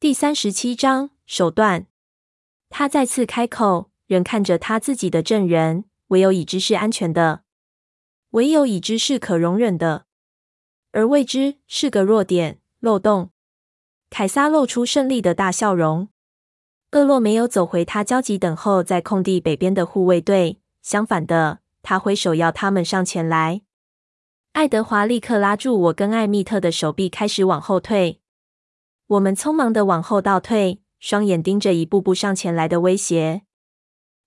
第三十七章手段。他再次开口，仍看着他自己的证人，唯有已知是安全的，唯有已知是可容忍的，而未知是个弱点、漏洞。凯撒露出胜利的大笑容。厄洛没有走回他焦急等候在空地北边的护卫队，相反的，他挥手要他们上前来。爱德华立刻拉住我跟艾蜜特的手臂，开始往后退。我们匆忙地往后倒退，双眼盯着一步步上前来的威胁。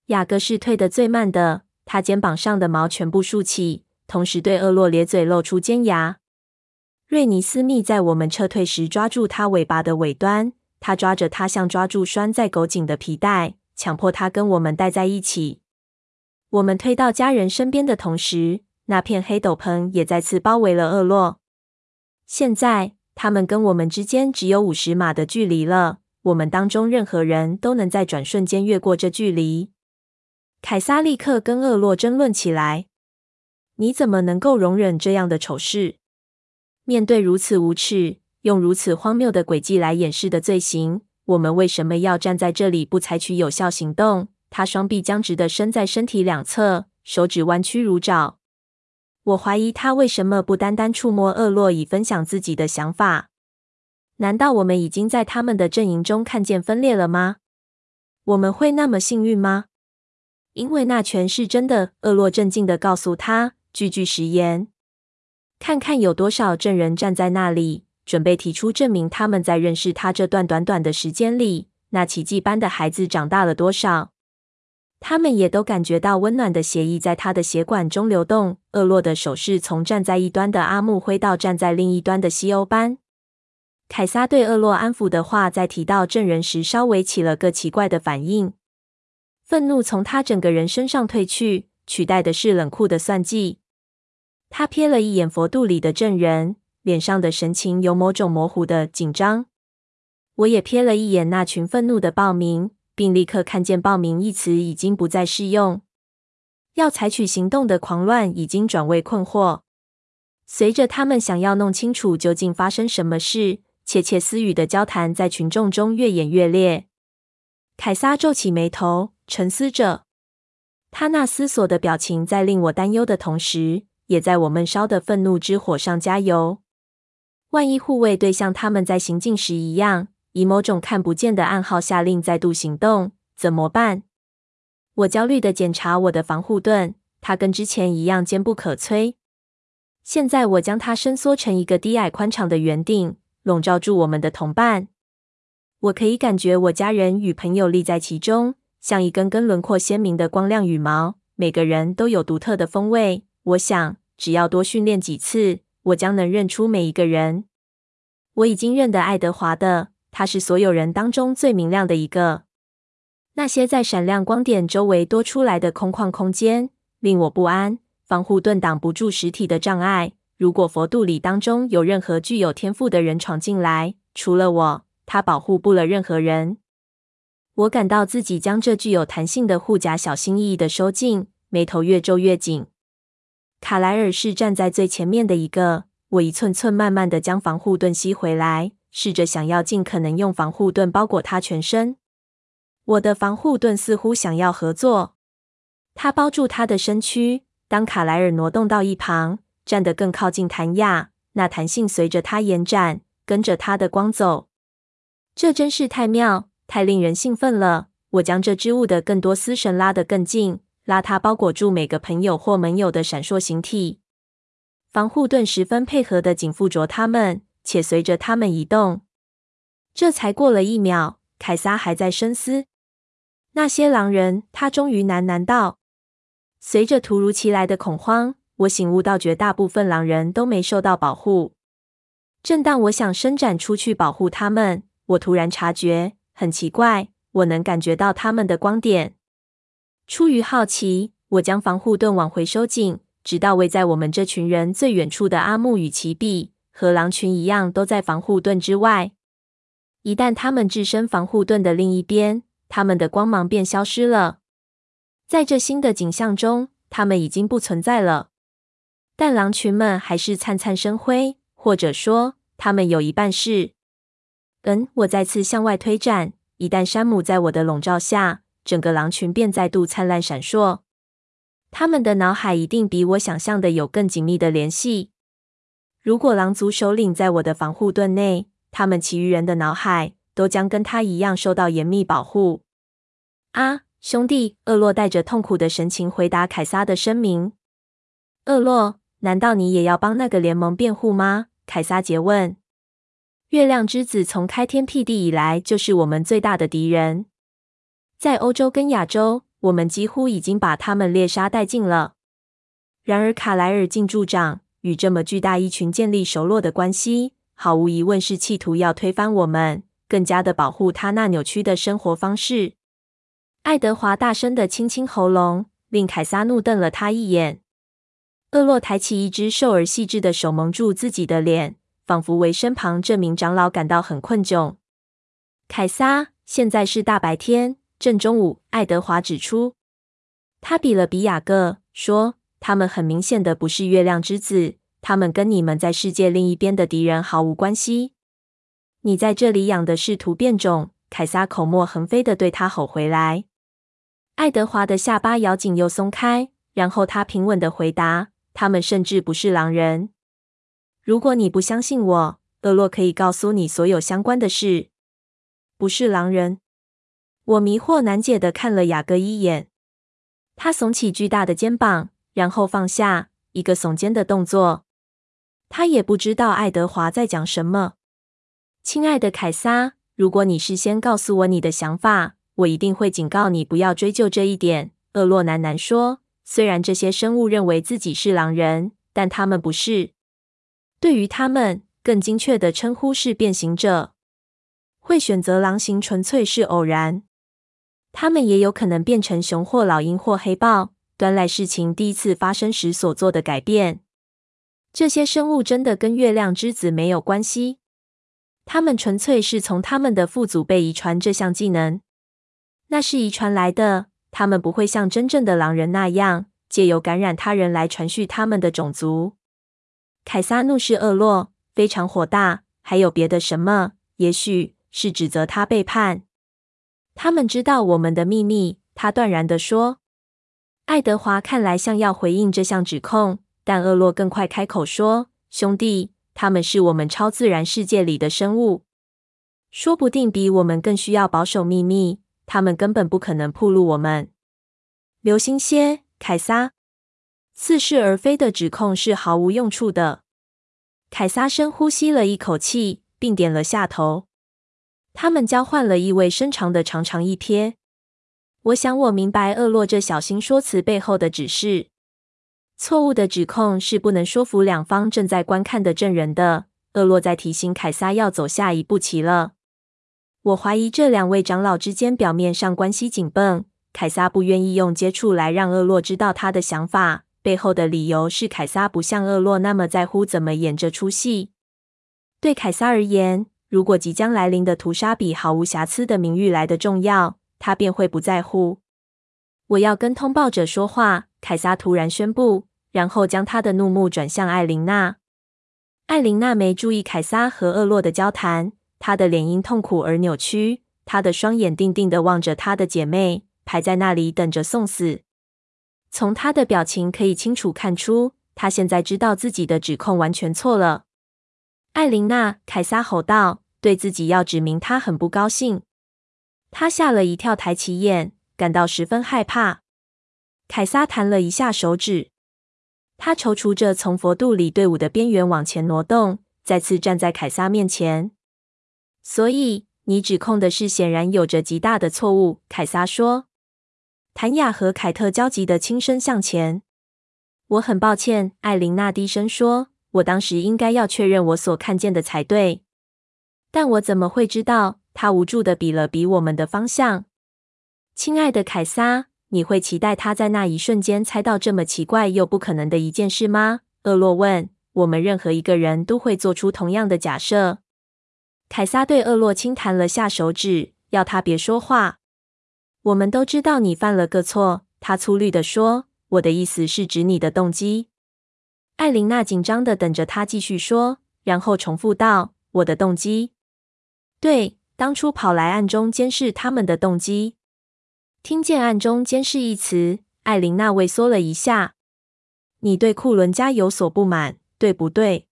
雅各是退得最慢的，他肩膀上的毛全部竖起，同时对厄洛咧嘴，露出尖牙。瑞尼斯密在我们撤退时抓住他尾巴的尾端，他抓着他像抓住拴在狗颈的皮带，强迫他跟我们待在一起。我们推到家人身边的同时，那片黑斗篷也再次包围了厄洛。现在。他们跟我们之间只有五十码的距离了。我们当中任何人都能在转瞬间越过这距离。凯撒立刻跟厄洛争论起来：“你怎么能够容忍这样的丑事？面对如此无耻、用如此荒谬的诡计来掩饰的罪行，我们为什么要站在这里不采取有效行动？”他双臂僵直地伸在身体两侧，手指弯曲如爪。我怀疑他为什么不单单触摸厄洛以分享自己的想法？难道我们已经在他们的阵营中看见分裂了吗？我们会那么幸运吗？因为那全是真的。厄洛镇静地告诉他，句句实言。看看有多少证人站在那里，准备提出证明他们在认识他这段短短的时间里，那奇迹般的孩子长大了多少。他们也都感觉到温暖的血液在他的血管中流动。厄洛的手势从站在一端的阿木挥到站在另一端的西欧班。凯撒对厄洛安抚的话，在提到证人时稍微起了个奇怪的反应。愤怒从他整个人身上褪去，取代的是冷酷的算计。他瞥了一眼佛度里的证人，脸上的神情有某种模糊的紧张。我也瞥了一眼那群愤怒的暴民。并立刻看见“报名”一词已经不再适用，要采取行动的狂乱已经转为困惑。随着他们想要弄清楚究竟发生什么事，窃窃私语的交谈在群众中越演越烈。凯撒皱起眉头，沉思着。他那思索的表情在令我担忧的同时，也在我闷烧的愤怒之火上加油。万一护卫队像他们在行进时一样，以某种看不见的暗号下令再度行动，怎么办？我焦虑地检查我的防护盾，它跟之前一样坚不可摧。现在我将它伸缩成一个低矮宽敞的圆顶，笼罩住我们的同伴。我可以感觉我家人与朋友立在其中，像一根根轮廓鲜明的光亮羽毛。每个人都有独特的风味。我想，只要多训练几次，我将能认出每一个人。我已经认得爱德华的。他是所有人当中最明亮的一个。那些在闪亮光点周围多出来的空旷空间令我不安。防护盾挡不住实体的障碍。如果佛度里当中有任何具有天赋的人闯进来，除了我，他保护不了任何人。我感到自己将这具有弹性的护甲小心翼翼的收进，眉头越皱越紧。卡莱尔是站在最前面的一个。我一寸寸慢慢的将防护盾吸回来。试着想要尽可能用防护盾包裹他全身。我的防护盾似乎想要合作。他包住他的身躯。当卡莱尔挪动到一旁，站得更靠近弹亚，那弹性随着他延展，跟着他的光走。这真是太妙，太令人兴奋了。我将这织物的更多丝绳拉得更近，拉它包裹住每个朋友或盟友的闪烁形体。防护盾十分配合地紧附着他们。且随着他们移动，这才过了一秒，凯撒还在深思。那些狼人，他终于喃喃道。随着突如其来的恐慌，我醒悟到绝大部分狼人都没受到保护。正当我想伸展出去保护他们，我突然察觉，很奇怪，我能感觉到他们的光点。出于好奇，我将防护盾往回收紧，直到围在我们这群人最远处的阿木与其比。和狼群一样，都在防护盾之外。一旦他们置身防护盾的另一边，他们的光芒便消失了。在这新的景象中，他们已经不存在了。但狼群们还是灿灿生辉，或者说，他们有一半是。嗯，我再次向外推展。一旦山姆在我的笼罩下，整个狼群便再度灿烂闪烁。他们的脑海一定比我想象的有更紧密的联系。如果狼族首领在我的防护盾内，他们其余人的脑海都将跟他一样受到严密保护。啊，兄弟！厄洛带着痛苦的神情回答凯撒的声明。厄洛，难道你也要帮那个联盟辩护吗？凯撒诘问。月亮之子从开天辟地以来就是我们最大的敌人，在欧洲跟亚洲，我们几乎已经把他们猎杀殆尽了。然而，卡莱尔进驻长与这么巨大一群建立熟络的关系，毫无疑问是企图要推翻我们，更加的保护他那扭曲的生活方式。爱德华大声的清清喉咙，令凯撒怒瞪了他一眼。厄洛抬起一只瘦而细致的手，蒙住自己的脸。仿佛为身旁这名长老感到很困窘。凯撒，现在是大白天，正中午。爱德华指出，他比了比雅各，说：“他们很明显的不是月亮之子，他们跟你们在世界另一边的敌人毫无关系。你在这里养的是突变种。”凯撒口沫横飞的对他吼回来。爱德华的下巴咬紧又松开，然后他平稳的回答：“他们甚至不是狼人。”如果你不相信我，厄洛可以告诉你所有相关的事。不是狼人。我迷惑难解的看了雅各一眼，他耸起巨大的肩膀，然后放下一个耸肩的动作。他也不知道爱德华在讲什么。亲爱的凯撒，如果你事先告诉我你的想法，我一定会警告你不要追究这一点。厄洛喃喃说：“虽然这些生物认为自己是狼人，但他们不是。”对于他们，更精确的称呼是变形者。会选择狼形纯粹是偶然。他们也有可能变成熊或老鹰或黑豹，端赖事情第一次发生时所做的改变。这些生物真的跟月亮之子没有关系。他们纯粹是从他们的父祖辈遗传这项技能。那是遗传来的。他们不会像真正的狼人那样，借由感染他人来传续他们的种族。凯撒怒视厄洛，非常火大。还有别的什么？也许是指责他背叛。他们知道我们的秘密。他断然地说。爱德华看来像要回应这项指控，但厄洛更快开口说：“兄弟，他们是我们超自然世界里的生物，说不定比我们更需要保守秘密。他们根本不可能暴露我们。留心些，凯撒。”似是而非的指控是毫无用处的。凯撒深呼吸了一口气，并点了下头。他们交换了意味深长的长长一瞥。我想我明白厄洛这小心说辞背后的指示。错误的指控是不能说服两方正在观看的证人的。厄洛在提醒凯撒要走下一步棋了。我怀疑这两位长老之间表面上关系紧绷。凯撒不愿意用接触来让厄洛知道他的想法。背后的理由是，凯撒不像厄洛那么在乎怎么演这出戏。对凯撒而言，如果即将来临的屠杀比毫无瑕疵的名誉来的重要，他便会不在乎。我要跟通报者说话，凯撒突然宣布，然后将他的怒目转向艾琳娜。艾琳娜没注意凯撒和厄洛的交谈，她的脸因痛苦而扭曲，她的双眼定定地望着她的姐妹，排在那里等着送死。从她的表情可以清楚看出，她现在知道自己的指控完全错了。艾琳娜，凯撒吼道，对自己要指明他很不高兴。他吓了一跳，抬起眼，感到十分害怕。凯撒弹了一下手指，他踌躇着从佛度里队伍的边缘往前挪动，再次站在凯撒面前。所以，你指控的事显然有着极大的错误，凯撒说。谭雅和凯特焦急的轻声向前。我很抱歉，艾琳娜低声说：“我当时应该要确认我所看见的才对。但我怎么会知道？”他无助地比了比我们的方向。亲爱的凯撒，你会期待他在那一瞬间猜到这么奇怪又不可能的一件事吗？厄洛问。我们任何一个人都会做出同样的假设。凯撒对厄洛轻弹了下手指，要他别说话。我们都知道你犯了个错，他粗略地说：“我的意思是指你的动机。”艾琳娜紧张地等着他继续说，然后重复道：“我的动机。”对，当初跑来暗中监视他们的动机。听见“暗中监视”一词，艾琳娜畏缩了一下。你对库伦家有所不满，对不对？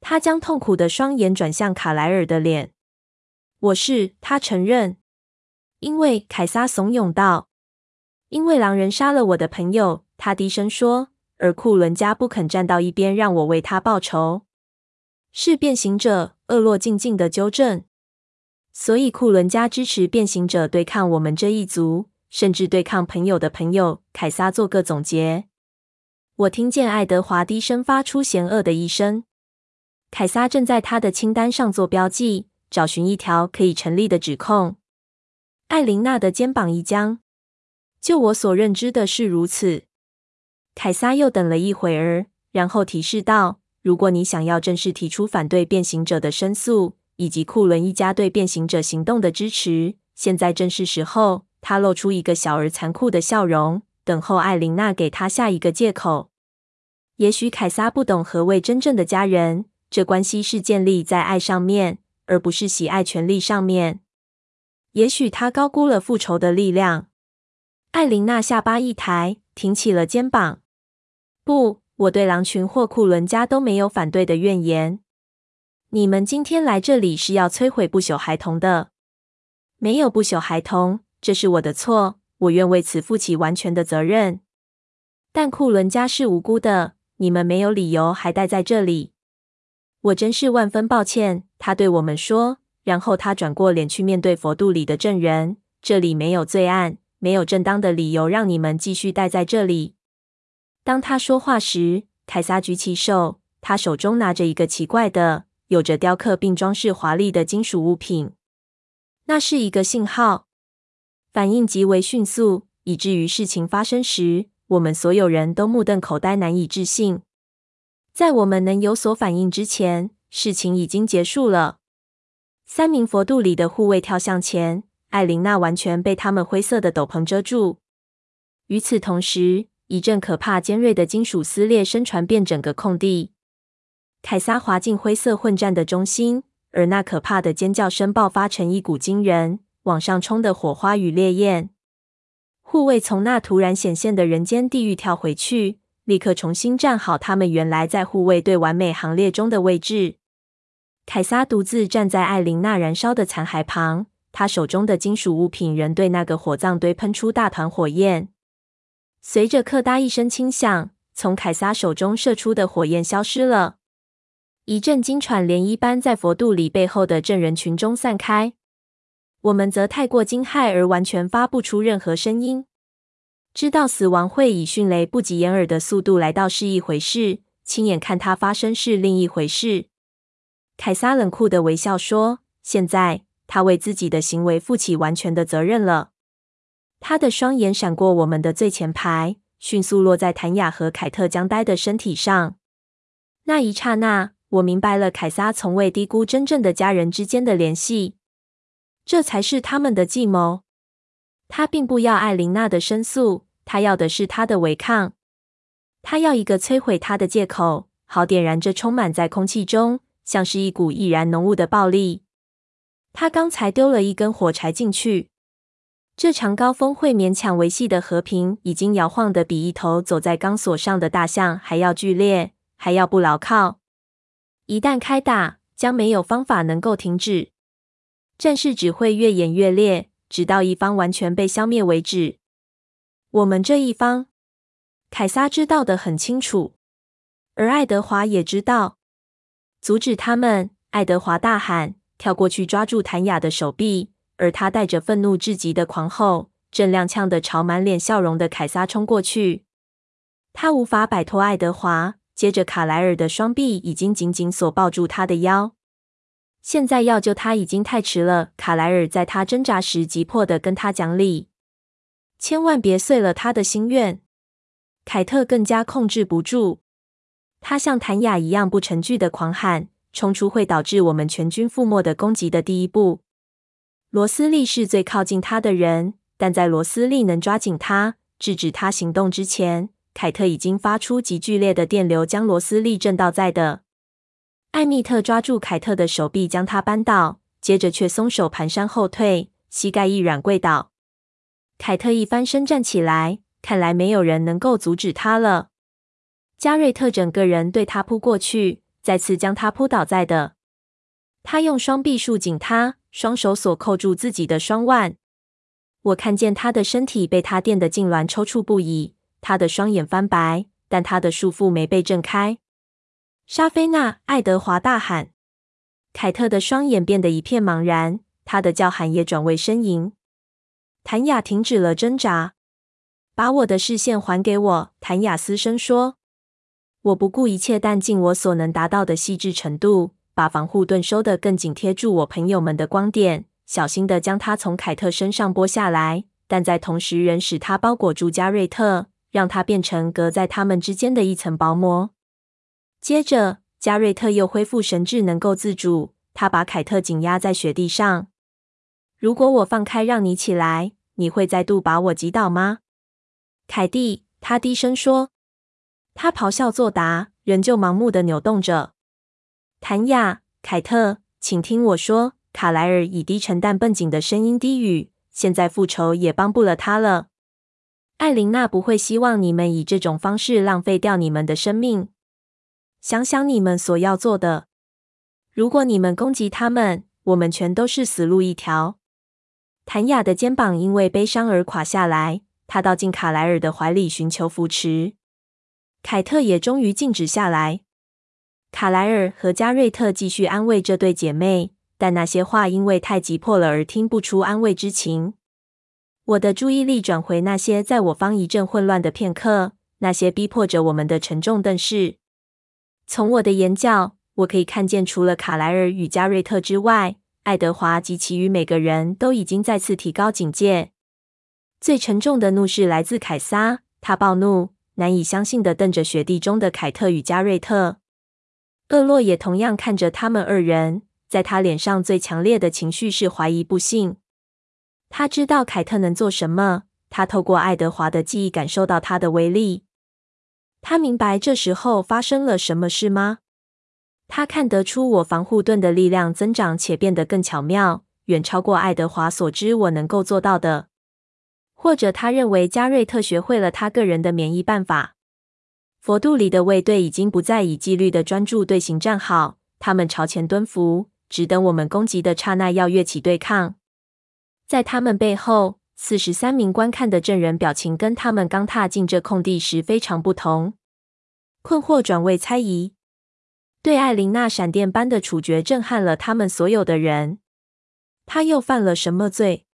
她将痛苦的双眼转向卡莱尔的脸。我是，她承认。因为凯撒怂恿道：“因为狼人杀了我的朋友。”他低声说。而库伦家不肯站到一边，让我为他报仇。是变形者，厄洛静静地纠正。所以库伦家支持变形者对抗我们这一族，甚至对抗朋友的朋友。凯撒做个总结。我听见爱德华低声发出嫌恶的一声。凯撒正在他的清单上做标记，找寻一条可以成立的指控。艾琳娜的肩膀一僵。就我所认知的是如此。凯撒又等了一会儿，然后提示道：“如果你想要正式提出反对变形者的申诉，以及库伦一家对变形者行动的支持，现在正是时候。”他露出一个小而残酷的笑容，等候艾琳娜给他下一个借口。也许凯撒不懂何谓真正的家人，这关系是建立在爱上面，而不是喜爱权力上面。也许他高估了复仇的力量。艾琳娜下巴一抬，挺起了肩膀。不，我对狼群或库伦家都没有反对的怨言。你们今天来这里是要摧毁不朽孩童的。没有不朽孩童，这是我的错，我愿为此负起完全的责任。但库伦家是无辜的，你们没有理由还待在这里。我真是万分抱歉，他对我们说。然后他转过脸去面对佛度里的证人。这里没有罪案。没有正当的理由让你们继续待在这里。当他说话时，凯撒举起手，他手中拿着一个奇怪的、有着雕刻并装饰华丽的金属物品。那是一个信号，反应极为迅速，以至于事情发生时，我们所有人都目瞪口呆，难以置信。在我们能有所反应之前，事情已经结束了。三名佛度里的护卫跳向前。艾琳娜完全被他们灰色的斗篷遮住。与此同时，一阵可怕尖锐的金属撕裂声传遍整个空地。凯撒滑进灰色混战的中心，而那可怕的尖叫声爆发成一股惊人、往上冲的火花与烈焰。护卫从那突然显现的人间地狱跳回去，立刻重新站好他们原来在护卫队完美行列中的位置。凯撒独自站在艾琳娜燃烧的残骸旁。他手中的金属物品仍对那个火葬堆喷出大团火焰。随着“咔嗒”一声轻响，从凯撒手中射出的火焰消失了。一阵惊喘涟漪般在佛度里背后的证人群中散开。我们则太过惊骇而完全发不出任何声音。知道死亡会以迅雷不及掩耳的速度来到是一回事，亲眼看它发生是另一回事。凯撒冷酷的微笑说：“现在。”他为自己的行为负起完全的责任了。他的双眼闪过我们的最前排，迅速落在谭雅和凯特僵呆的身体上。那一刹那，我明白了凯撒从未低估真正的家人之间的联系。这才是他们的计谋。他并不要艾琳娜的申诉，他要的是他的违抗。他要一个摧毁他的借口，好点燃这充满在空气中，像是一股易燃浓雾的暴力。他刚才丢了一根火柴进去。这场高峰会勉强维系的和平，已经摇晃的比一头走在钢索上的大象还要剧烈，还要不牢靠。一旦开打，将没有方法能够停止。战事只会越演越烈，直到一方完全被消灭为止。我们这一方，凯撒知道的很清楚，而爱德华也知道。阻止他们！爱德华大喊。跳过去抓住谭雅的手臂，而他带着愤怒至极的狂吼，正踉跄的朝满脸笑容的凯撒冲过去。他无法摆脱爱德华，接着卡莱尔的双臂已经紧紧锁抱住他的腰。现在要救他已经太迟了。卡莱尔在他挣扎时急迫的跟他讲理：“千万别碎了他的心愿。”凯特更加控制不住，他像谭雅一样不成句的狂喊。冲出会导致我们全军覆没的攻击的第一步。罗斯利是最靠近他的人，但在罗斯利能抓紧他、制止他行动之前，凯特已经发出极剧烈的电流，将罗斯利震倒在地。艾米特抓住凯特的手臂，将他扳倒，接着却松手蹒跚后退，膝盖一软跪倒。凯特一翻身站起来，看来没有人能够阻止他了。加瑞特整个人对他扑过去，再次将他扑倒在地。他用双臂束紧他，双手锁扣住自己的双腕。我看见他的身体被他电得痉挛抽搐不已，他的双眼翻白，但他的束缚没被挣开。莎菲娜·爱德华大喊。凯特的双眼变得一片茫然，他的叫喊也转为呻吟。谭雅停止了挣扎，把我的视线还给我。谭雅嘶声说：“我不顾一切，但尽我所能达到的细致程度，把防护盾收得更紧，贴住我朋友们的光点，小心地将它从凯特身上剥下来，但在同时仍使它包裹住加瑞特，让它变成隔在他们之间的一层薄膜。接着。”加瑞特又恢复神智，能够自主。他把凯特紧压在雪地上。如果我放开让你起来，你会再度把我击倒吗？凯蒂，他低声说。他咆哮作答，仍旧盲目的扭动着。谭雅，凯特，请听我说。卡莱尔以低沉但绷紧的声音低语：“现在复仇也帮不了他了。艾琳娜不会希望你们以这种方式浪费掉你们的生命。”想想你们所要做的。如果你们攻击他们，我们全都是死路一条。谭雅的肩膀因为悲伤而垮下来，她倒进卡莱尔的怀里寻求扶持。凯特也终于静止下来。卡莱尔和加瑞特继续安慰这对姐妹，但那些话因为太急迫了而听不出安慰之情。我的注意力转回那些在我方一阵混乱的片刻，那些逼迫着我们的沉重瞪视。从我的眼角，我可以看见，除了卡莱尔与加瑞特之外，爱德华及其余每个人都已经再次提高警戒。最沉重的怒视来自凯撒，他暴怒，难以相信的瞪着雪地中的凯特与加瑞特。厄洛也同样看着他们二人，在他脸上最强烈的情绪是怀疑、不信。他知道凯特能做什么，他透过爱德华的记忆感受到他的威力。他明白这时候发生了什么事吗？他看得出我防护盾的力量增长，且变得更巧妙，远超过爱德华所知我能够做到的。或者他认为加瑞特学会了他个人的免疫办法。佛度里的卫队已经不再以纪律的专注队形站好，他们朝前蹲伏，只等我们攻击的刹那，要跃起对抗。在他们背后。四十三名观看的证人表情跟他们刚踏进这空地时非常不同，困惑转为猜疑。对艾琳娜闪电般的处决震撼了他们所有的人。他又犯了什么罪？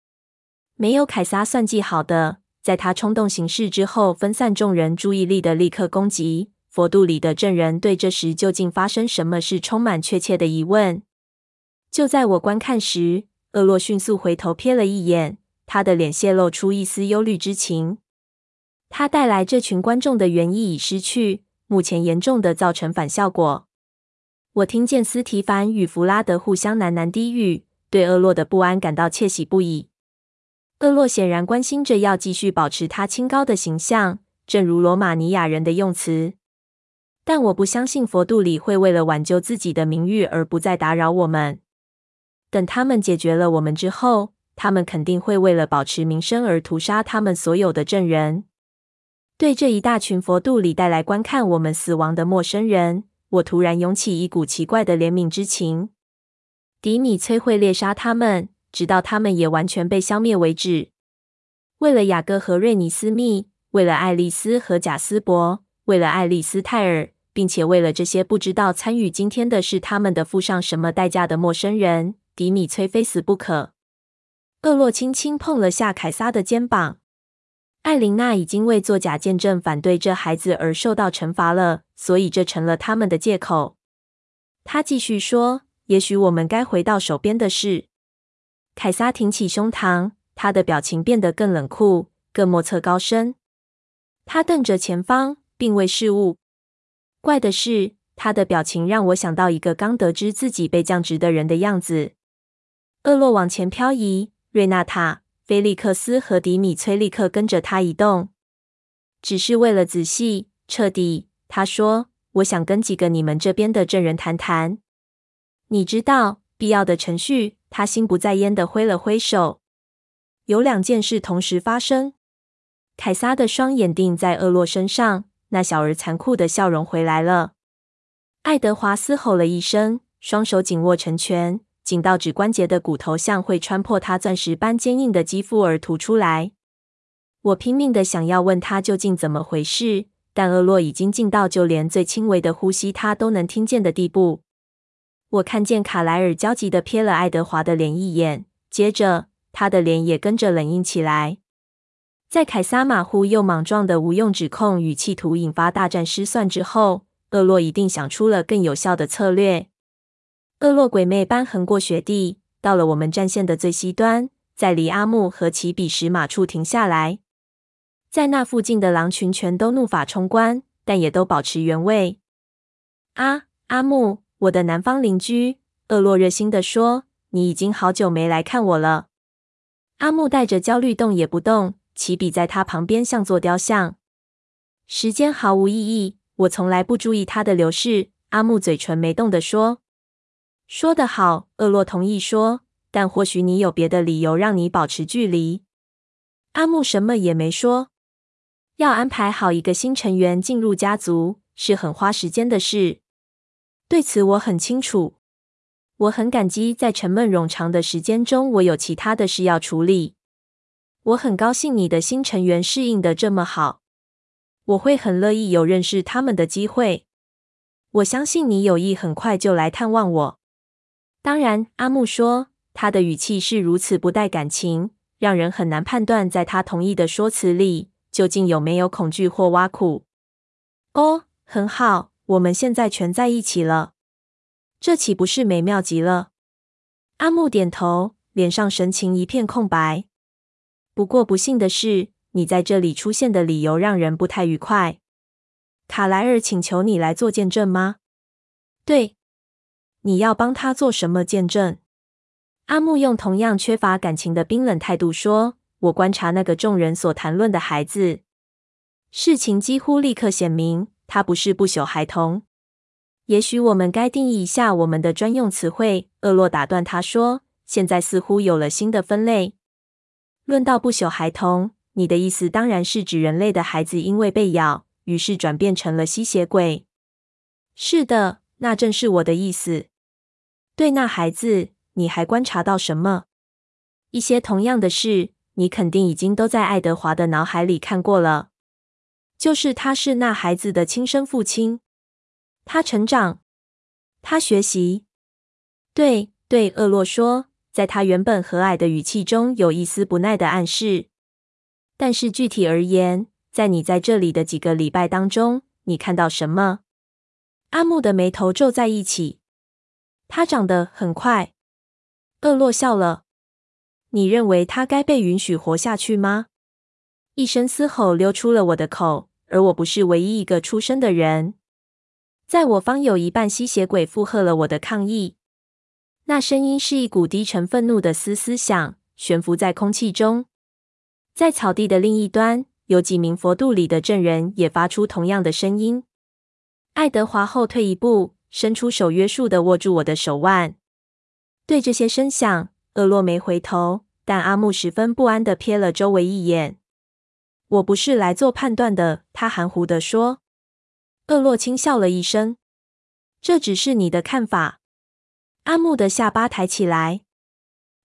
没有凯撒算计好的，在他冲动行事之后，分散众人注意力的立刻攻击。佛度里的证人对这时究竟发生什么事充满确切的疑问。就在我观看时，厄洛迅速回头瞥了一眼。他的脸泄露出一丝忧虑之情。他带来这群观众的原意已失去，目前严重的造成反效果。我听见斯提凡与弗拉德互相喃喃低语，对厄洛的不安感到窃喜不已。厄洛显然关心着要继续保持他清高的形象，正如罗马尼亚人的用词。但我不相信佛度里会为了挽救自己的名誉而不再打扰我们。等他们解决了我们之后。他们肯定会为了保持名声而屠杀他们所有的证人。对这一大群佛度里带来观看我们死亡的陌生人，我突然涌起一股奇怪的怜悯之情。迪米崔会猎杀他们，直到他们也完全被消灭为止。为了雅各和瑞尼斯密，为了爱丽丝和贾斯伯，为了爱丽丝泰尔，并且为了这些不知道参与今天的是他们的付上什么代价的陌生人，迪米崔非死不可。厄洛轻轻碰了下凯撒的肩膀。艾琳娜已经为作假见证反对这孩子而受到惩罚了，所以这成了他们的借口。他继续说：“也许我们该回到手边的事。”凯撒挺起胸膛，他的表情变得更冷酷、更莫测高深。他瞪着前方，并未视物。怪的是，他的表情让我想到一个刚得知自己被降职的人的样子。厄洛往前漂移。瑞纳塔、菲利克斯和迪米崔立刻跟着他移动，只是为了仔细、彻底。他说：“我想跟几个你们这边的证人谈谈。你知道，必要的程序。他心不在焉地挥了挥手。有两件事同时发生。凯撒的双眼定在厄洛身上，那小而残酷的笑容回来了。爱德华嘶吼了一声，双手紧握成拳，紧到指关节的骨头像会穿破他钻石般坚硬的肌肤而凸出来。我拼命的想要问他究竟怎么回事，但厄洛已经近到就连最轻微的呼吸他都能听见的地步。我看见卡莱尔焦急的瞥了爱德华的脸一眼，接着他的脸也跟着冷硬起来。在凯撒马虎又莽撞的无用指控与企图引发大战失算之后，厄洛一定想出了更有效的策略。厄洛鬼魅般横过雪地，到了我们战线的最西端，在离阿木和起比什马处停下来。在那附近的狼群全都怒发冲冠，但也都保持原位。啊，阿木！我的南方邻居，厄洛热心地说：“你已经好久没来看我了。”阿木带着焦虑动也不动，齐比在他旁边像座雕像。时间毫无意义，我从来不注意它的流逝。阿木嘴唇没动地说：“说得好。”厄洛同意说：“但或许你有别的理由让你保持距离。”阿木什么也没说。要安排好一个新成员进入家族是很花时间的事。对此我很清楚，我很感激在沉闷冗长的时间中，我有其他的事要处理。我很高兴你的新成员适应的这么好，我会很乐意有认识他们的机会。我相信你有意很快就来探望我。当然，阿木说，他的语气是如此不带感情，让人很难判断在他同意的说辞里究竟有没有恐惧或挖苦。哦，很好。我们现在全在一起了，这岂不是美妙极了？阿木点头，脸上神情一片空白。不过不幸的是，你在这里出现的理由让人不太愉快。卡莱尔请求你来做见证吗？对，你要帮他做什么见证？阿木用同样缺乏感情的冰冷态度说：“我观察那个众人所谈论的孩子，事情几乎立刻显明。”他不是不朽孩童。也许我们该定义一下我们的专用词汇。厄洛打断他说：“现在似乎有了新的分类。论到不朽孩童，你的意思当然是指人类的孩子因为被咬，于是转变成了吸血鬼。是的，那正是我的意思。对那孩子，你还观察到什么？一些同样的事，你肯定已经都在爱德华的脑海里看过了。”就是他是那孩子的亲生父亲，他成长，他学习。对对，厄洛说，在他原本和蔼的语气中有一丝不耐的暗示。但是具体而言，在你在这里的几个礼拜当中，你看到什么？阿木的眉头皱在一起。他长得很快。厄洛笑了。你认为他该被允许活下去吗？一声嘶吼溜出了我的口。而我不是唯一一个出声的人，在我方有一半吸血鬼附和了我的抗议。那声音是一股低沉愤怒的嘶嘶响，悬浮在空气中。在草地的另一端，有几名佛度里的证人也发出同样的声音。爱德华后退一步，伸出手约束的握住我的手腕。对这些声响，厄洛没回头，但阿木十分不安地瞥了周围一眼。我不是来做判断的，他含糊地说。厄洛轻笑了一声，这只是你的看法。阿木的下巴抬起来，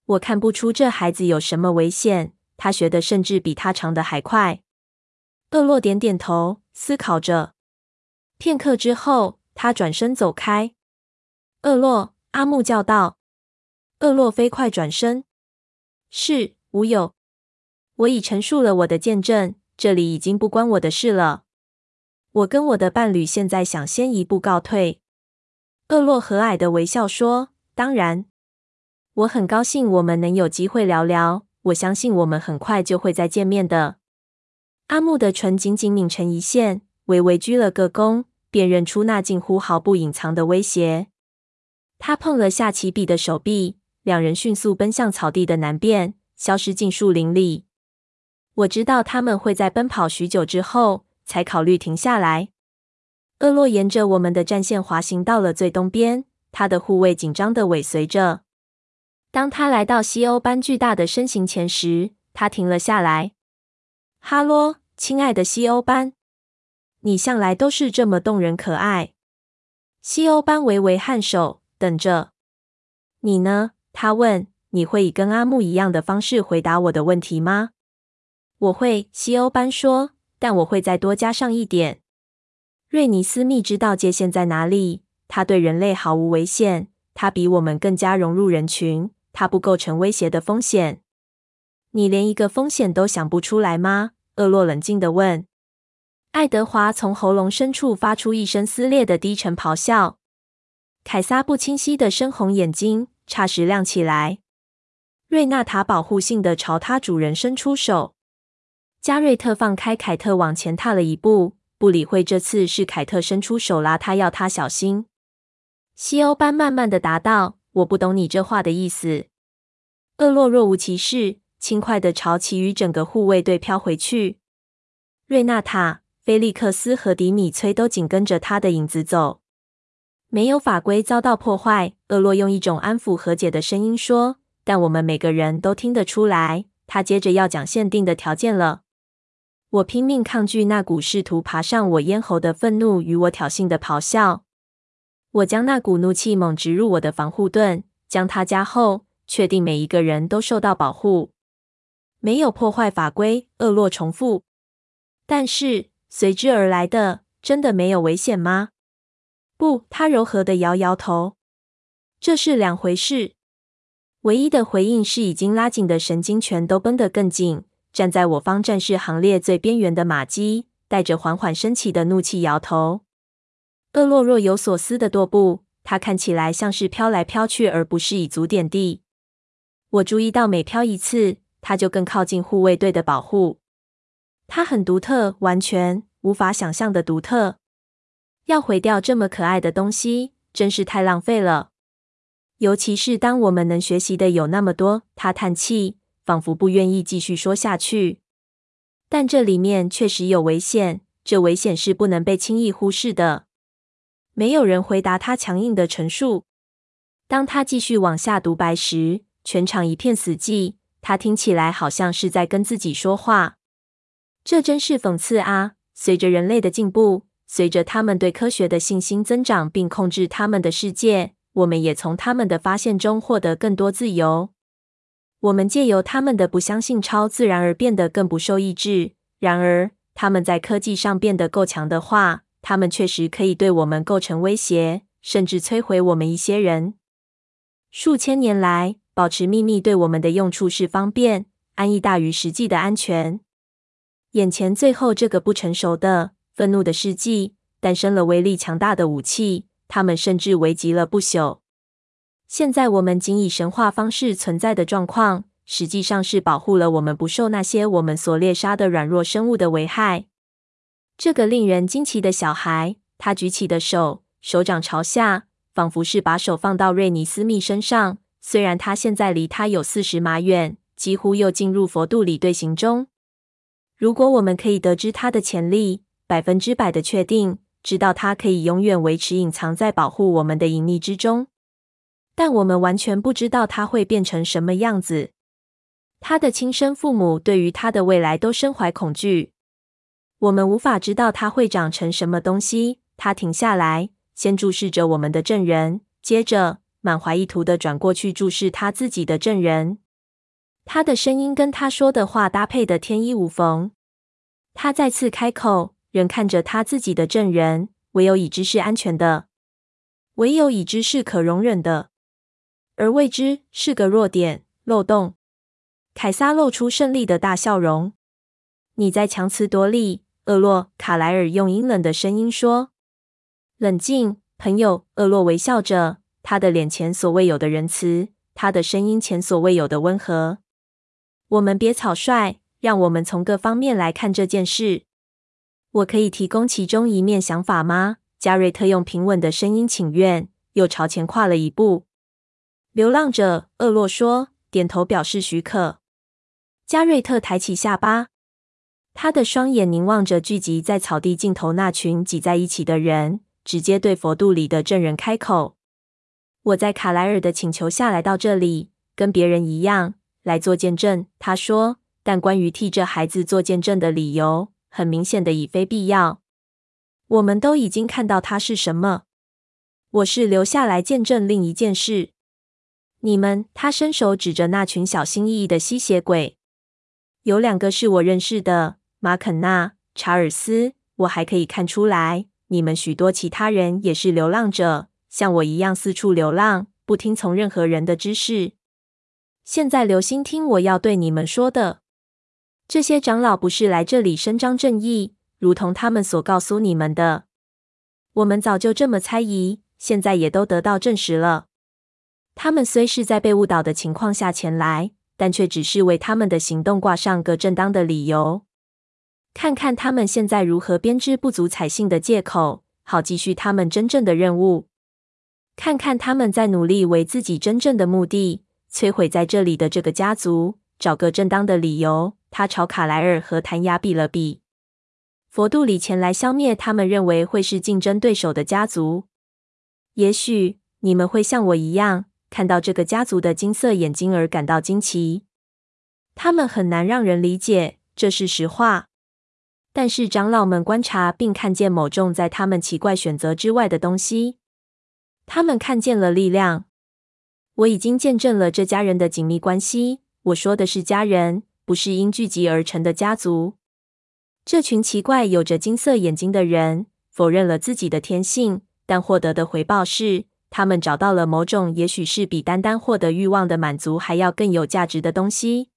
我看不出这孩子有什么危险，他学的甚至比他长得还快。厄洛点点头，思考着。片刻之后，他转身走开。厄洛，阿木叫道。厄洛飞快转身，是，吾有。我已陈述了我的见证，这里已经不关我的事了。我跟我的伴侣现在想先一步告退。厄洛和蔼的微笑说：“当然，我很高兴我们能有机会聊聊。我相信我们很快就会再见面的。”阿木的唇紧紧抿成一线，微微鞠了个躬，辨认出那近乎毫不隐藏的威胁。他碰了下齐比的手臂，两人迅速奔向草地的南边，消失进树林里。我知道他们会在奔跑许久之后才考虑停下来。厄洛沿着我们的战线滑行到了最东边，他的护卫紧张地尾随着。当他来到西欧班巨大的身形前时，他停了下来。“哈喽，亲爱的西欧班，你向来都是这么动人可爱。”西欧班微微頷首，等着。“你呢？”他问。“你会以跟阿木一样的方式回答我的问题吗？”“我会。”西欧班说，“但我会再多加上一点。瑞尼斯密知道界限在哪里。他对人类毫无危险。他比我们更加融入人群。他不构成威胁的风险。你连一个风险都想不出来吗？”厄洛冷静地问。爱德华从喉咙深处发出一声撕裂的低沉咆哮。凯撒不清晰的深红眼睛霎时亮起来。瑞纳塔保护性的朝他主人伸出手。加瑞特放开凯特，往前踏了一步，不理会这次是凯特伸出手拉他，要他小心。西欧班慢慢的答道：“我不懂你这话的意思。”厄洛若无其事，轻快的朝其余整个护卫队飘回去。瑞纳塔。菲利克斯和迪米崔都紧跟着他的影子走。没有法规遭到破坏，厄洛用一种安抚和解的声音说。但我们每个人都听得出来，他接着要讲限定的条件了。我拼命抗拒那股试图爬上我咽喉的愤怒与我挑衅的咆哮。我将那股怒气猛植入我的防护盾，将它加厚，确定每一个人都受到保护。没有破坏法规，厄洛重复。但是。随之而来的，真的没有危险吗？不，他柔和地摇摇头。这是两回事。唯一的回应是，已经拉紧的神经全都绷得更紧。站在我方战士行列最边缘的马姬，带着缓缓升起的怒气摇头。厄洛若有所思地踱步，他看起来像是飘来飘去，而不是以足点地。我注意到，每飘一次，他就更靠近护卫队的保护。它很独特，完全无法想象的独特。要毁掉这么可爱的东西，真是太浪费了。尤其是当我们能学习的有那么多。他叹气，仿佛不愿意继续说下去。但这里面确实有危险，这危险是不能被轻易忽视的。没有人回答他强硬的陈述。当他继续往下独白时，全场一片死寂。他听起来好像是在跟自己说话。这真是讽刺啊！随着人类的进步，随着他们对科学的信心增长，并控制他们的世界，我们也从他们的发现中获得更多自由。我们借由他们的不相信超自然而变得更不受抑制。然而，他们在科技上变得够强的话，他们确实可以对我们构成威胁，甚至摧毁我们一些人。数千年来，保持秘密对我们的用处是方便、安逸大于实际的安全。眼前最后这个不成熟的、愤怒的世纪，诞生了威力强大的武器，他们甚至危及了不朽。现在我们仅以神话方式存在的状况，实际上是保护了我们不受那些我们所猎杀的软弱生物的危害。这个令人惊奇的小孩，他举起的手，手掌朝下，仿佛是把手放到瑞尼斯密身上。虽然他现在离他有四十码远，几乎又进入佛度里队形中。如果我们可以得知他的潜力，百分之百的确定，知道他可以永远维持隐藏在保护我们的隐匿之中，但我们完全不知道他会变成什么样子。他的亲生父母对于他的未来都深怀恐惧。我们无法知道他会长成什么东西。他停下来，先注视着我们的证人，接着满怀意图的转过去注视他自己的证人。他的声音跟他说的话搭配得天衣无缝。他再次开口，仍看着他自己的证人：“唯有已知是安全的，唯有已知是可容忍的，而未知是个弱点、漏洞。”凯撒露出胜利的大笑容。“你在强词夺理。”厄洛·卡莱尔用阴冷的声音说。“冷静，朋友。”厄洛微笑着，他的脸前所未有的仁慈，他的声音前所未有的温和。我们别草率，让我们从各方面来看这件事。我可以提供其中一面想法吗？加瑞特用平稳的声音请愿，又朝前跨了一步。流浪者，厄洛说，点头表示许可。加瑞特抬起下巴，他的双眼凝望着聚集在草地尽头那群挤在一起的人，直接对佛度里的证人开口：“我在卡莱尔的请求下来到这里。”跟别人一样来做见证。他说：“但关于替这孩子做见证的理由，很明显的已非必要。我们都已经看到他是什么。我是留下来见证另一件事。你们，他伸手指着那群小心翼翼的吸血鬼，有两个是我认识的，马肯纳、查尔斯。我还可以看出来，你们许多其他人也是流浪者，像我一样四处流浪，不听从任何人的指示。现在留心听我要对你们说的。这些长老不是来这里伸张正义，如同他们所告诉你们的。我们早就这么猜疑，现在也都得到证实了。他们虽是在被误导的情况下前来，但却只是为他们的行动挂上个正当的理由。看看他们现在如何编织不足采信的借口，好继续他们真正的任务。看看他们在努力为自己真正的目的，摧毁在这里的这个家族，找个正当的理由。他朝卡莱尔和弹雅比了比。佛度里前来消灭他们认为会是竞争对手的家族。也许你们会像我一样，看到这个家族的金色眼睛而感到惊奇。他们很难让人理解，这是实话。但是长老们观察并看见某种在他们奇怪选择之外的东西。他们看见了力量。我已经见证了这家人的紧密关系。我说的是家人。不是因聚集而成的家族。这群奇怪有着金色眼睛的人否认了自己的天性，但获得的回报是，他们找到了某种也许是比单单获得欲望的满足还要更有价值的东西。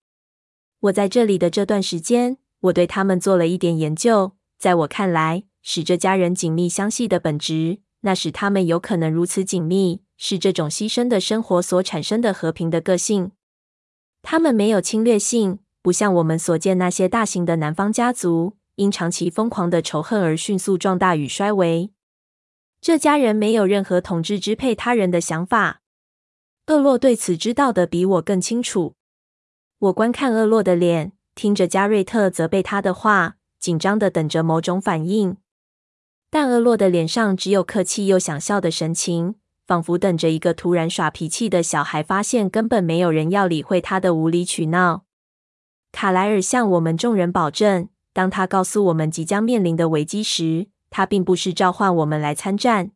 我在这里的这段时间，我对他们做了一点研究。在我看来，使这家人紧密相系的本质，那使他们有可能如此紧密，是这种牺牲的生活所产生的和平的个性。他们没有侵略性。不像我们所见那些大型的南方家族，因长期疯狂的仇恨而迅速壮大与衰微。这家人没有任何统治支配他人的想法。厄洛对此知道的比我更清楚。我观看厄洛的脸，听着加瑞特责备他的话，紧张的等着某种反应。但厄洛的脸上只有客气又想笑的神情，仿佛等着一个突然耍脾气的小孩发现根本没有人要理会他的无理取闹。卡莱尔向我们众人保证，当他告诉我们即将面临的危机时，他并不是召唤我们来参战。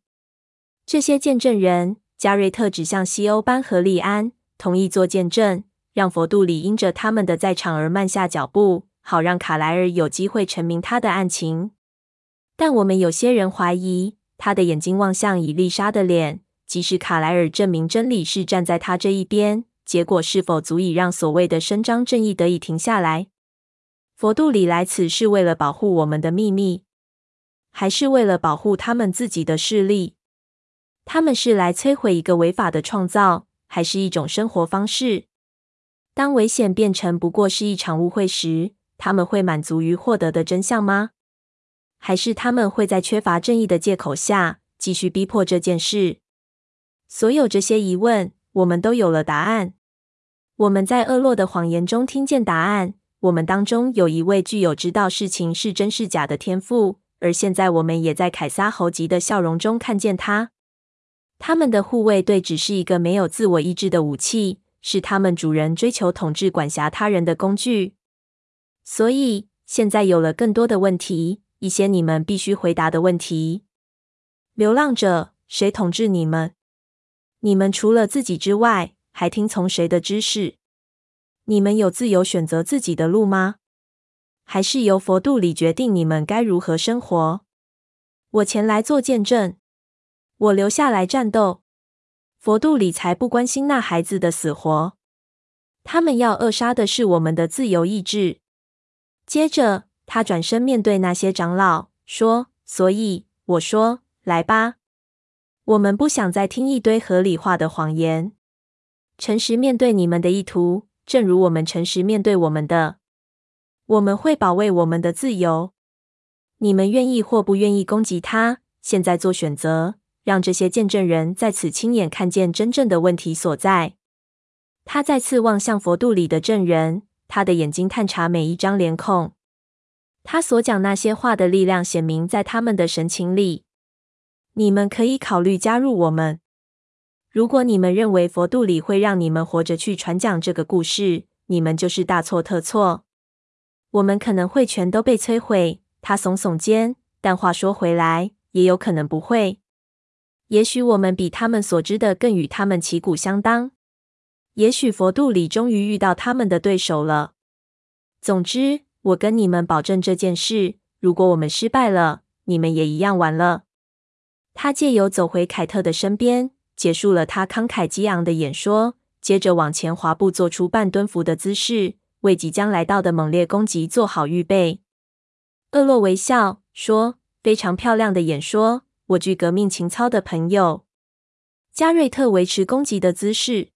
这些见证人，加瑞特指向西欧班和利安，同意做见证，让佛度里因着他们的在场而慢下脚步，好让卡莱尔有机会陈明他的案情。但我们有些人怀疑，他的眼睛望向以丽莎的脸，即使卡莱尔证明真理是站在他这一边。结果是否足以让所谓的伸张正义得以停下来？佛度里来此是为了保护我们的秘密，还是为了保护他们自己的势力？他们是来摧毁一个违法的创造，还是一种生活方式？当危险变成不过是一场误会时，他们会满足于获得的真相吗？还是他们会在缺乏正义的借口下继续逼迫这件事？所有这些疑问，我们都有了答案。我们在厄洛的谎言中听见答案。我们当中有一位具有知道事情是真是假的天赋，而现在我们也在凯撒侯吉的笑容中看见他。他们的护卫队只是一个没有自我意志的武器，是他们主人追求统治、管辖他人的工具。所以现在有了更多的问题，一些你们必须回答的问题。流浪者，谁统治你们？你们除了自己之外，还听从谁的指示？你们有自由选择自己的路吗？还是由佛度里决定你们该如何生活？我前来做见证，我留下来战斗。佛度里才不关心那孩子的死活，他们要扼杀的是我们的自由意志。接着，他转身面对那些长老说：“所以我说，来吧，我们不想再听一堆合理化的谎言。”诚实面对你们的意图，正如我们诚实面对我们的。我们会保卫我们的自由。你们愿意或不愿意攻击他？现在做选择，让这些见证人在此亲眼看见真正的问题所在。他再次望向佛度里的证人，他的眼睛探查每一张脸孔。他所讲那些话的力量显明在他们的神情里。你们可以考虑加入我们。如果你们认为佛度里会让你们活着去传讲这个故事，你们就是大错特错。我们可能会全都被摧毁。他耸耸肩，但话说回来，也有可能不会。也许我们比他们所知的更与他们旗鼓相当。也许佛度里终于遇到他们的对手了。总之，我跟你们保证这件事：如果我们失败了，你们也一样完了。他借由走回凯特的身边。结束了他慷慨激昂的演说，接着往前滑步，做出半蹲伏的姿势，为即将来到的猛烈攻击做好预备。厄洛微笑说：“非常漂亮的演说，我具革命情操的朋友。”加瑞特维持攻击的姿势。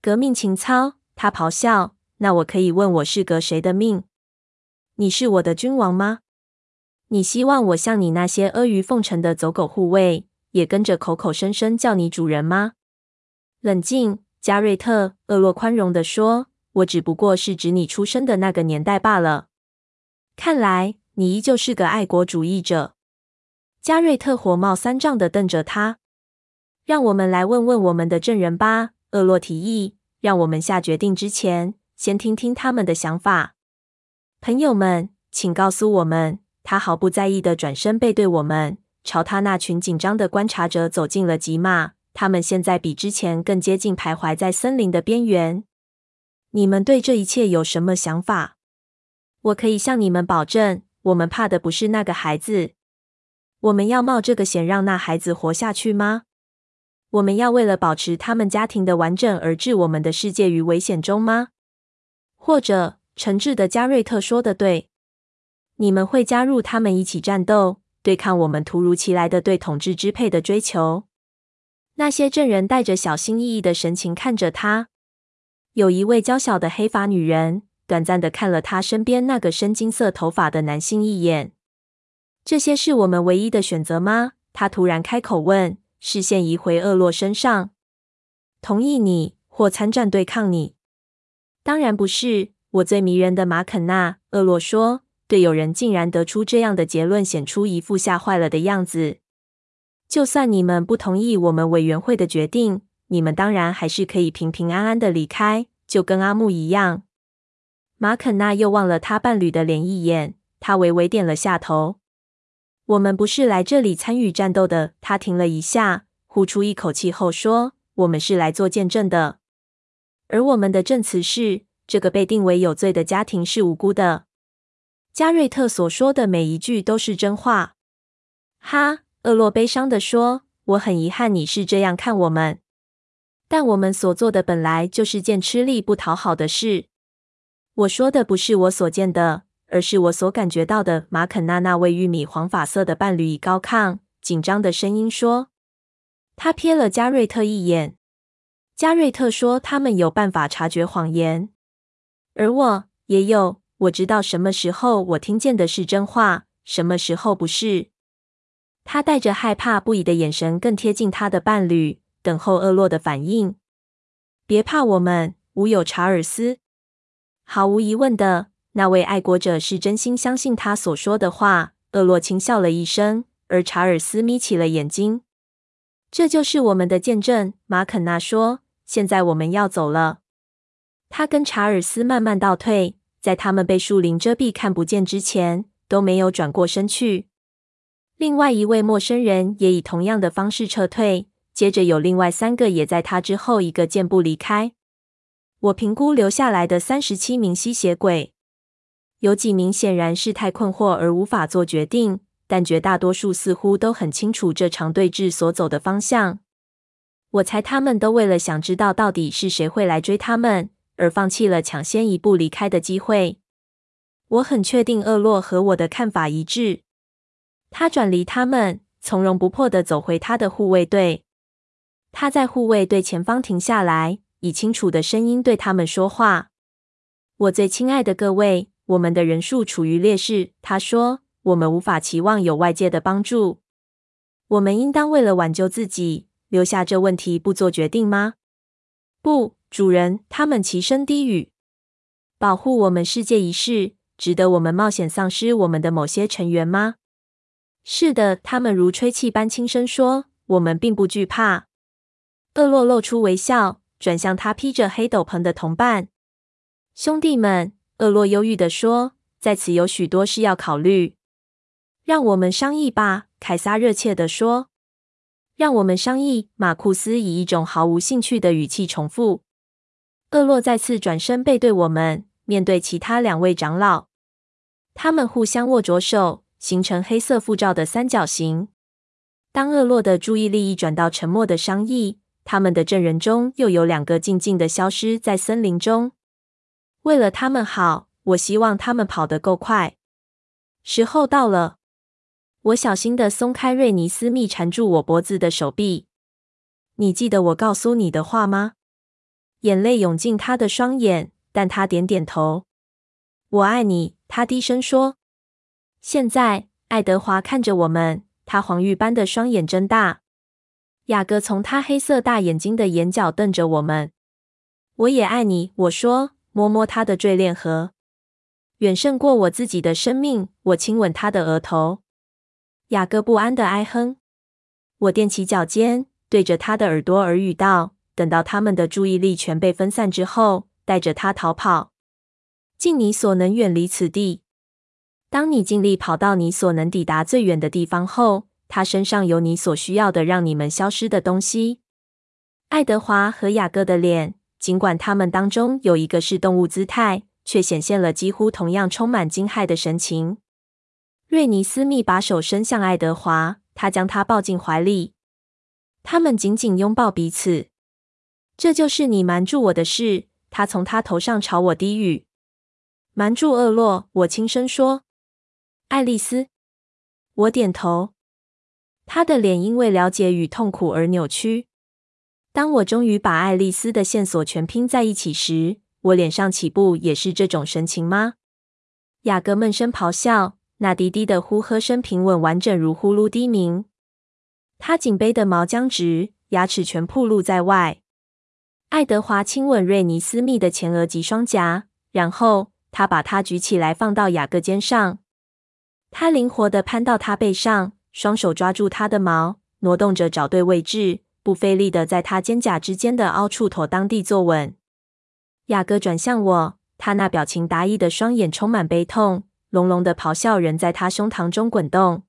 革命情操？他咆哮。那我可以问我是革谁的命？你是我的君王吗？你希望我像你那些阿谀奉承的走狗护卫？也跟着口口声声叫你主人吗？冷静，加瑞特。厄洛宽容地说：“我只不过是指你出生的那个年代罢了。看来你依旧是个爱国主义者。”加瑞特火冒三丈地瞪着他。让我们来问问我们的证人吧，厄洛提议。让我们下决定之前，先听听他们的想法。朋友们，请告诉我们。他毫不在意地转身背对我们。朝他那群紧张的观察者走进了几码，他们现在比之前更接近，徘徊在森林的边缘。你们对这一切有什么想法？我可以向你们保证，我们怕的不是那个孩子。我们要冒这个险让那孩子活下去吗？我们要为了保持他们家庭的完整而置我们的世界于危险中吗？或者，诚挚的加瑞特说的对，你们会加入他们一起战斗？对抗我们突如其来的对统治支配的追求。那些证人带着小心翼翼的神情看着他。有一位娇小的黑发女人短暂的看了他身边那个深金色头发的男性一眼。这些是我们唯一的选择吗？他突然开口问，视线移回厄洛身上。同意你，或参战对抗你？当然不是。我最迷人的马肯纳，厄洛说。队友人竟然得出这样的结论，显出一副吓坏了的样子。就算你们不同意我们委员会的决定，你们当然还是可以平平安安的离开，就跟阿木一样。马肯纳又望了他伴侣的脸一眼，他微微点了下头。我们不是来这里参与战斗的。他停了一下，呼出一口气后说：“我们是来做见证的。而我们的证词是，这个被定为有罪的家庭是无辜的。”加瑞特所说的每一句都是真话。哈，厄洛悲伤地说：“我很遗憾你是这样看我们，但我们所做的本来就是件吃力不讨好的事。我说的不是我所见的，而是我所感觉到的。”马肯纳那位玉米黄发色的伴侣以高亢，紧张的声音说。他瞥了加瑞特一眼。加瑞特说：“他们有办法察觉谎言，而我也有。”我知道什么时候我听见的是真话，什么时候不是。他带着害怕不已的眼神更贴近他的伴侣，等候厄洛的反应。别怕，我们无有查尔斯。毫无疑问的，那位爱国者是真心相信他所说的话。厄洛轻笑了一声，而查尔斯眯起了眼睛。这就是我们的见证，马肯纳说。现在我们要走了。他跟查尔斯慢慢倒退。在他们被树林遮蔽看不见之前，都没有转过身去。另外一位陌生人也以同样的方式撤退，接着有另外三个也在他之后一个箭步离开。我评估留下来的三十七名吸血鬼，有几名显然是太困惑而无法做决定，但绝大多数似乎都很清楚这场对峙所走的方向。我猜他们都为了想知道到底是谁会来追他们。而放弃了抢先一步离开的机会。我很确定厄洛和我的看法一致。他转离他们，从容不迫地走回他的护卫队。他在护卫队前方停下来，以清楚的声音对他们说话：“我最亲爱的各位，我们的人数处于劣势。”他说：“我们无法期望有外界的帮助。我们应当为了挽救自己，留下这问题不做决定吗？”不。主人，他们齐声低语：“保护我们世界一事，值得我们冒险丧失我们的某些成员吗？”“是的。”他们如吹气般轻声说：“我们并不惧怕。”厄洛露出微笑，转向他披着黑斗篷的同伴。兄弟们，厄洛忧郁地说，在此有许多事要考虑。让我们商议吧，凯撒热切地说。让我们商议。马库斯以一种毫无兴趣的语气重复。厄洛再次转身背对我们，面对其他两位长老。他们互相握着手，形成黑色覆罩的三角形。当厄洛的注意力一转到沉默的商议，他们的证人中又有两个静静地消失在森林中。为了他们好，我希望他们跑得够快。时候到了。我小心地松开瑞尼斯密缠住我脖子的手臂。你记得我告诉你的话吗？眼泪涌进他的双眼，但他点点头。我爱你，他低声说。现在，爱德华看着我们，他黄玉般的双眼睁大。雅各从他黑色大眼睛的眼角瞪着我们。我也爱你，我说，摸摸他的坠链盒，远胜过我自己的生命。我亲吻他的额头。雅各不安的哀哼。我踮起脚尖，对着他的耳朵耳语道：“等到他们的注意力全被分散之后，带着他逃跑，尽你所能远离此地。当你尽力跑到你所能抵达最远的地方后，他身上有你所需要的让你们消失的东西。”爱德华和雅各的脸，尽管他们当中有一个是动物姿态，却显现了几乎同样充满惊骇的神情。瑞尼斯密把手伸向爱德华，他将他抱进怀里，他们紧紧拥抱彼此。这就是你瞒住我的事。他从他头上朝我低语：“瞒住厄洛。”我轻声说：“爱丽丝。”我点头。他的脸因为了解与痛苦而扭曲。当我终于把爱丽丝的线索全拼在一起时，我脸上岂不也是这种神情吗？雅各闷声咆哮。那低低的呼喝声平稳完整，如呼噜低鸣。他颈背的毛僵直，牙齿全暴露在外。爱德华亲吻瑞尼斯密的前额及双颊，然后他把他举起来放到雅各肩上。他灵活地攀到他背上，双手抓住他的毛，挪动着找对位置，不费力地在他肩胛之间的凹处妥当地坐稳。雅各转向我，他那表情达意的双眼充满悲痛。隆隆的咆哮仍在他胸膛中滚动。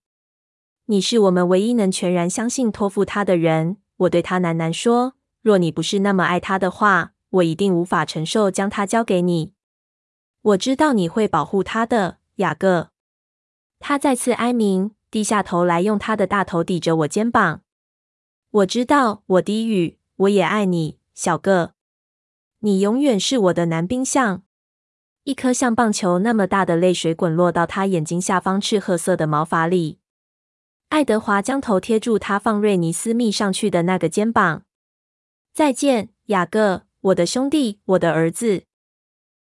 你是我们唯一能全然相信、托付他的人。我对他喃喃说：“若你不是那么爱他的话，我一定无法承受将他交给你。我知道你会保护他的，雅各。”他再次哀鸣，低下头来，用他的大头抵着我肩膀。我知道，我低语：“我也爱你，小个。你永远是我的男宾相。”一颗像棒球那么大的泪水滚落到他眼睛下方赤褐色的毛发里。爱德华将头贴住他放瑞尼斯密上去的那个肩膀。再见，雅各，我的兄弟，我的儿子。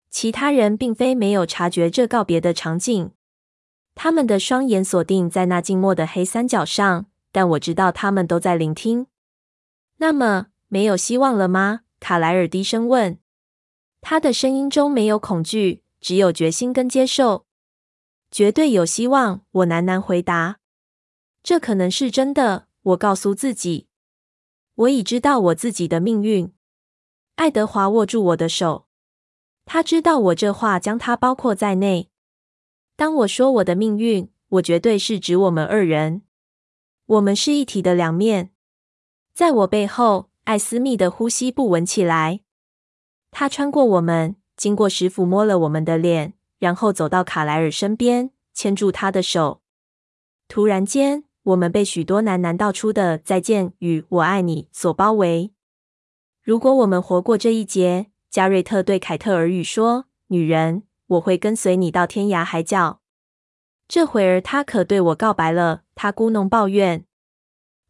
其他人并非没有察觉这告别的场景，他们的双眼锁定在那静默的黑三角上，但我知道他们都在聆听。那么，没有希望了吗？卡莱尔低声问。他的声音中没有恐惧，只有决心跟接受。绝对有希望，我喃喃回答。这可能是真的，我告诉自己。我已知道我自己的命运。爱德华握住我的手，他知道我这话将他包括在内。当我说我的命运，我绝对是指我们二人。我们是一体的两面。在我背后，艾斯密的呼吸不稳起来。他穿过我们，经过时抚摸了我们的脸，然后走到卡莱尔身边，牵住他的手。突然间，我们被许多喃喃道出的再见与我爱你所包围。如果我们活过这一劫，加瑞特对凯特耳语说：“女人，我会跟随你到天涯海角。”这会儿他可对我告白了。他咕哝抱怨。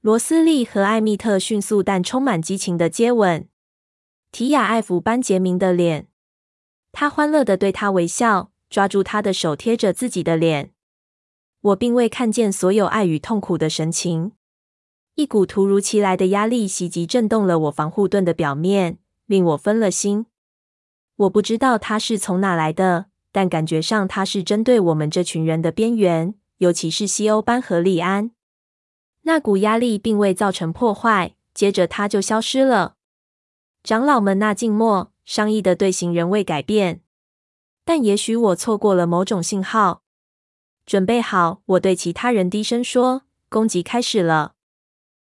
罗斯利和艾蜜特迅速但充满激情的接吻。提亚爱抚班杰明的脸，他欢乐的对他微笑，抓住他的手贴着自己的脸。我并未看见所有爱与痛苦的神情。一股突如其来的压力袭击震动了我防护盾的表面令我分了心。我不知道它是从哪来的但感觉上它是针对我们这群人的边缘尤其是西欧班和利安。那股压力并未造成破坏接着它就消失了。长老们那静默商议的队形仍未改变。但也许我错过了某种信号准备好我对其他人低声说攻击开始了。